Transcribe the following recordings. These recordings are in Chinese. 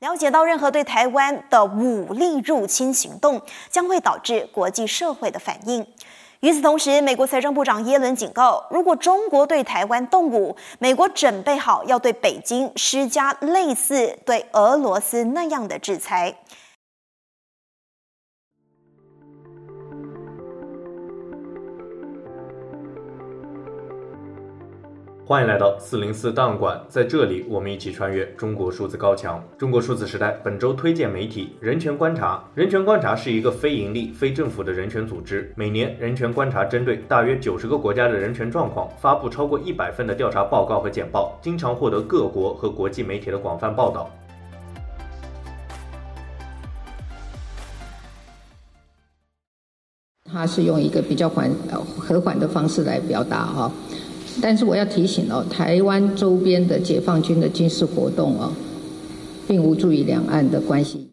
了解到任何对台湾的武力入侵行动，将会导致国际社会的反应。与此同时，美国财政部长耶伦警告，如果中国对台湾动武，美国准备好要对北京施加类似对俄罗斯那样的制裁。欢迎来到四零四档案馆，在这里我们一起穿越中国数字高墙。中国数字时代本周推荐媒体人权观察。人权观察是一个非盈利、非政府的人权组织。每年，人权观察针对大约九十个国家的人权状况，发布超过一百份的调查报告和简报，经常获得各国和国际媒体的广泛报道。他是用一个比较缓呃和缓的方式来表达哈。但是我要提醒哦，台湾周边的解放军的军事活动哦，并无助于两岸的关系。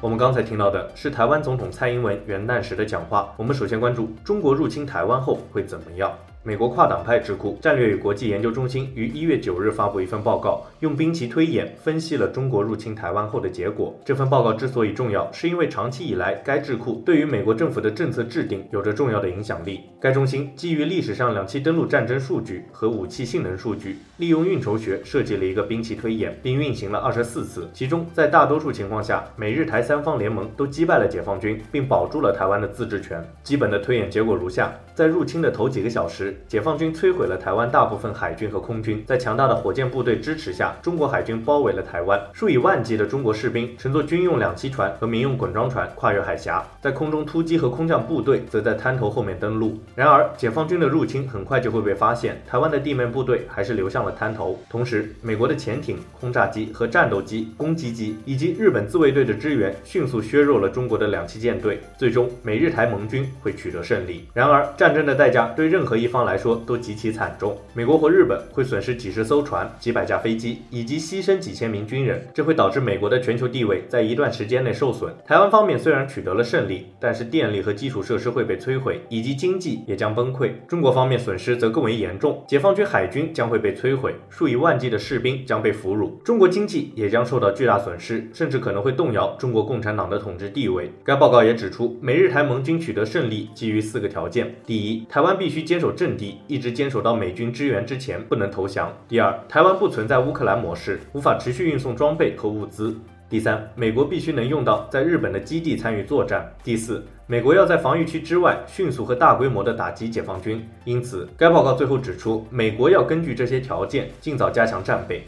我们刚才听到的是台湾总统蔡英文元旦时的讲话。我们首先关注中国入侵台湾后会怎么样？美国跨党派智库战略与国际研究中心于一月九日发布一份报告，用兵棋推演分析了中国入侵台湾后的结果。这份报告之所以重要，是因为长期以来该智库对于美国政府的政策制定有着重要的影响力。该中心基于历史上两栖登陆战争数据和武器性能数据，利用运筹学设计了一个兵棋推演，并运行了二十四次。其中，在大多数情况下，美日台三方联盟都击败了解放军，并保住了台湾的自治权。基本的推演结果如下：在入侵的头几个小时，解放军摧毁了台湾大部分海军和空军，在强大的火箭部队支持下，中国海军包围了台湾。数以万计的中国士兵乘坐军用两栖船和民用滚装船跨越海峡，在空中突击和空降部队则在滩头后面登陆。然而，解放军的入侵很快就会被发现，台湾的地面部队还是流向了滩头。同时，美国的潜艇、轰炸机和战斗机、攻击机以及日本自卫队的支援迅速削弱了中国的两栖舰队，最终美日台盟军会取得胜利。然而，战争的代价对任何一方来说，都极其惨重，美国和日本会损失几十艘船、几百架飞机，以及牺牲几千名军人，这会导致美国的全球地位在一段时间内受损。台湾方面虽然取得了胜利，但是电力和基础设施会被摧毁，以及经济也将崩溃。中国方面损失则更为严重，解放军海军将会被摧毁，数以万计的士兵将被俘虏，中国经济也将受到巨大损失，甚至可能会动摇中国共产党的统治地位。该报告也指出，美日台盟军取得胜利基于四个条件：第一，台湾必须坚守阵地，一直坚守到美军支援之前，不能投降；第二，台湾不存在乌克兰模式，无法持续运送装备和物资；第三，美国必须能用到在日本的基地参与作战；第四，美国要在防御区之外迅速和大规模的打击解放军。因此，该报告最后指出，美国要根据这些条件，尽早加强战备。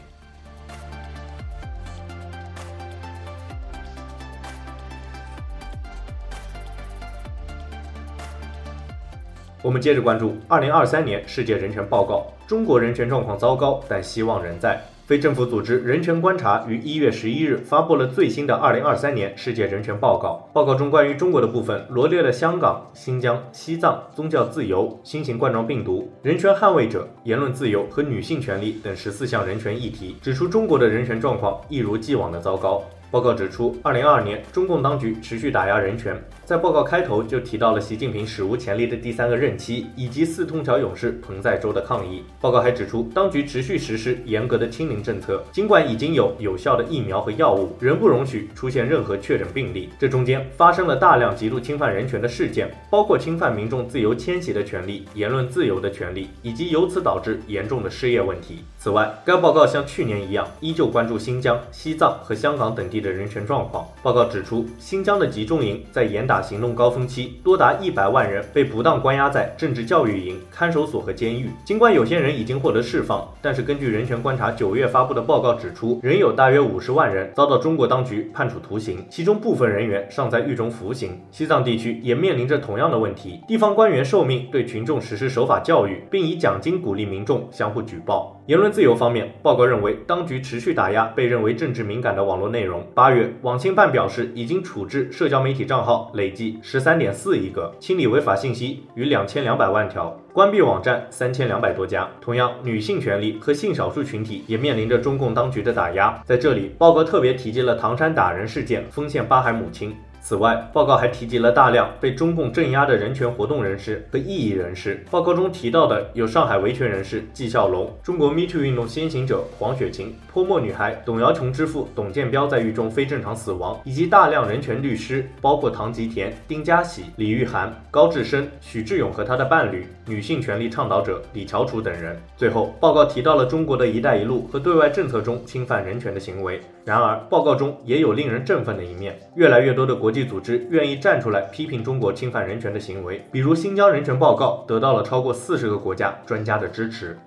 我们接着关注二零二三年世界人权报告。中国人权状况糟糕，但希望仍在。非政府组织人权观察于一月十一日发布了最新的二零二三年世界人权报告。报告中关于中国的部分罗列了香港、新疆、西藏、宗教自由、新型冠状病毒、人权捍卫者、言论自由和女性权利等十四项人权议题，指出中国的人权状况一如既往的糟糕。报告指出，二零二二年中共当局持续打压人权。在报告开头就提到了习近平史无前例的第三个任期，以及四通桥勇士彭载舟的抗议。报告还指出，当局持续实施严格的清零政策，尽管已经有有效的疫苗和药物，仍不容许出现任何确诊病例。这中间发生了大量极度侵犯人权的事件，包括侵犯民众自由迁徙的权利、言论自由的权利，以及由此导致严重的失业问题。此外，该报告像去年一样，依旧关注新疆、西藏和香港等地的人权状况。报告指出，新疆的集中营在严打行动高峰期，多达一百万人被不当关押在政治教育营、看守所和监狱。尽管有些人已经获得释放，但是根据人权观察九月发布的报告指出，仍有大约五十万人遭到中国当局判处徒刑，其中部分人员尚在狱中服刑。西藏地区也面临着同样的问题，地方官员受命对群众实施守法教育，并以奖金鼓励民众相互举报。言论自由方面，报告认为当局持续打压被认为政治敏感的网络内容。八月，网信办表示已经处置社交媒体账号。累计十三点四亿个，清理违法信息逾两千两百万条，关闭网站三千两百多家。同样，女性权利和性少数群体也面临着中共当局的打压。在这里，报告特别提及了唐山打人事件，丰县八孩母亲。此外，报告还提及了大量被中共镇压的人权活动人士和异议人士。报告中提到的有上海维权人士纪晓龙、中国 Me Too 运动先行者黄雪晴、泼墨女孩董瑶琼之父董建彪在狱中非正常死亡，以及大量人权律师，包括唐吉田、丁家喜、李玉涵、高志深、许志勇和他的伴侣、女性权利倡导者李乔楚等人。最后，报告提到了中国的一带一路和对外政策中侵犯人权的行为。然而，报告中也有令人振奋的一面，越来越多的国际组织愿意站出来批评中国侵犯人权的行为，比如《新疆人权报告》得到了超过四十个国家专家的支持。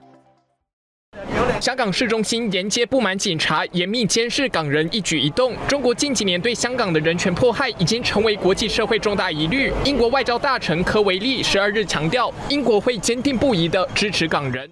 香港市中心沿街布满警察，严密监视港人一举一动。中国近几年对香港的人权迫害已经成为国际社会重大疑虑。英国外交大臣科维利十二日强调，英国会坚定不移地支持港人。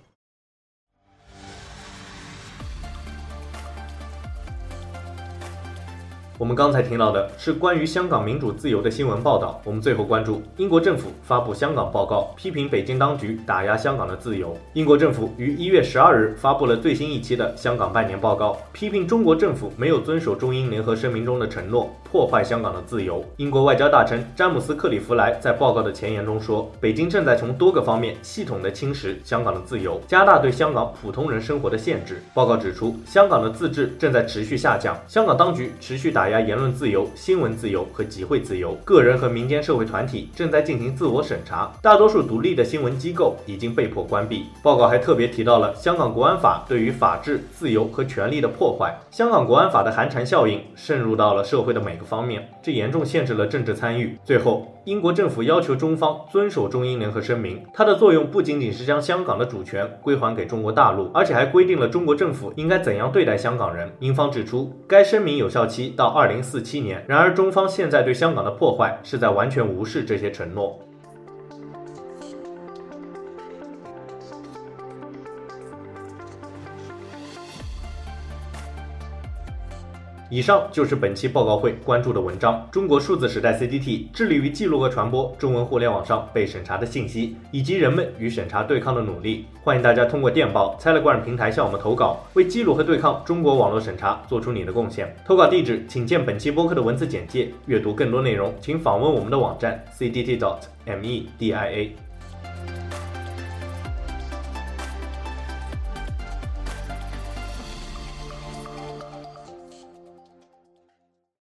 我们刚才听到的是关于香港民主自由的新闻报道。我们最后关注英国政府发布香港报告，批评北京当局打压香港的自由。英国政府于一月十二日发布了最新一期的香港半年报告，批评中国政府没有遵守中英联合声明中的承诺，破坏香港的自由。英国外交大臣詹姆斯·克里夫莱在报告的前言中说，北京正在从多个方面系统地侵蚀香港的自由，加大对香港普通人生活的限制。报告指出，香港的自治正在持续下降，香港当局持续打。打压言论自由、新闻自由和集会自由，个人和民间社会团体正在进行自我审查，大多数独立的新闻机构已经被迫关闭。报告还特别提到了香港国安法对于法治、自由和权利的破坏。香港国安法的寒蝉效应渗入到了社会的每个方面，这严重限制了政治参与。最后，英国政府要求中方遵守中英联合声明，它的作用不仅仅是将香港的主权归还给中国大陆，而且还规定了中国政府应该怎样对待香港人。英方指出，该声明有效期到。二零四七年，然而中方现在对香港的破坏是在完全无视这些承诺。以上就是本期报告会关注的文章。中国数字时代 CDT 致力于记录和传播中文互联网上被审查的信息，以及人们与审查对抗的努力。欢迎大家通过电报、Telegram 平台向我们投稿，为记录和对抗中国网络审查做出你的贡献。投稿地址请见本期播客的文字简介。阅读更多内容，请访问我们的网站 c d t dot m e d i a。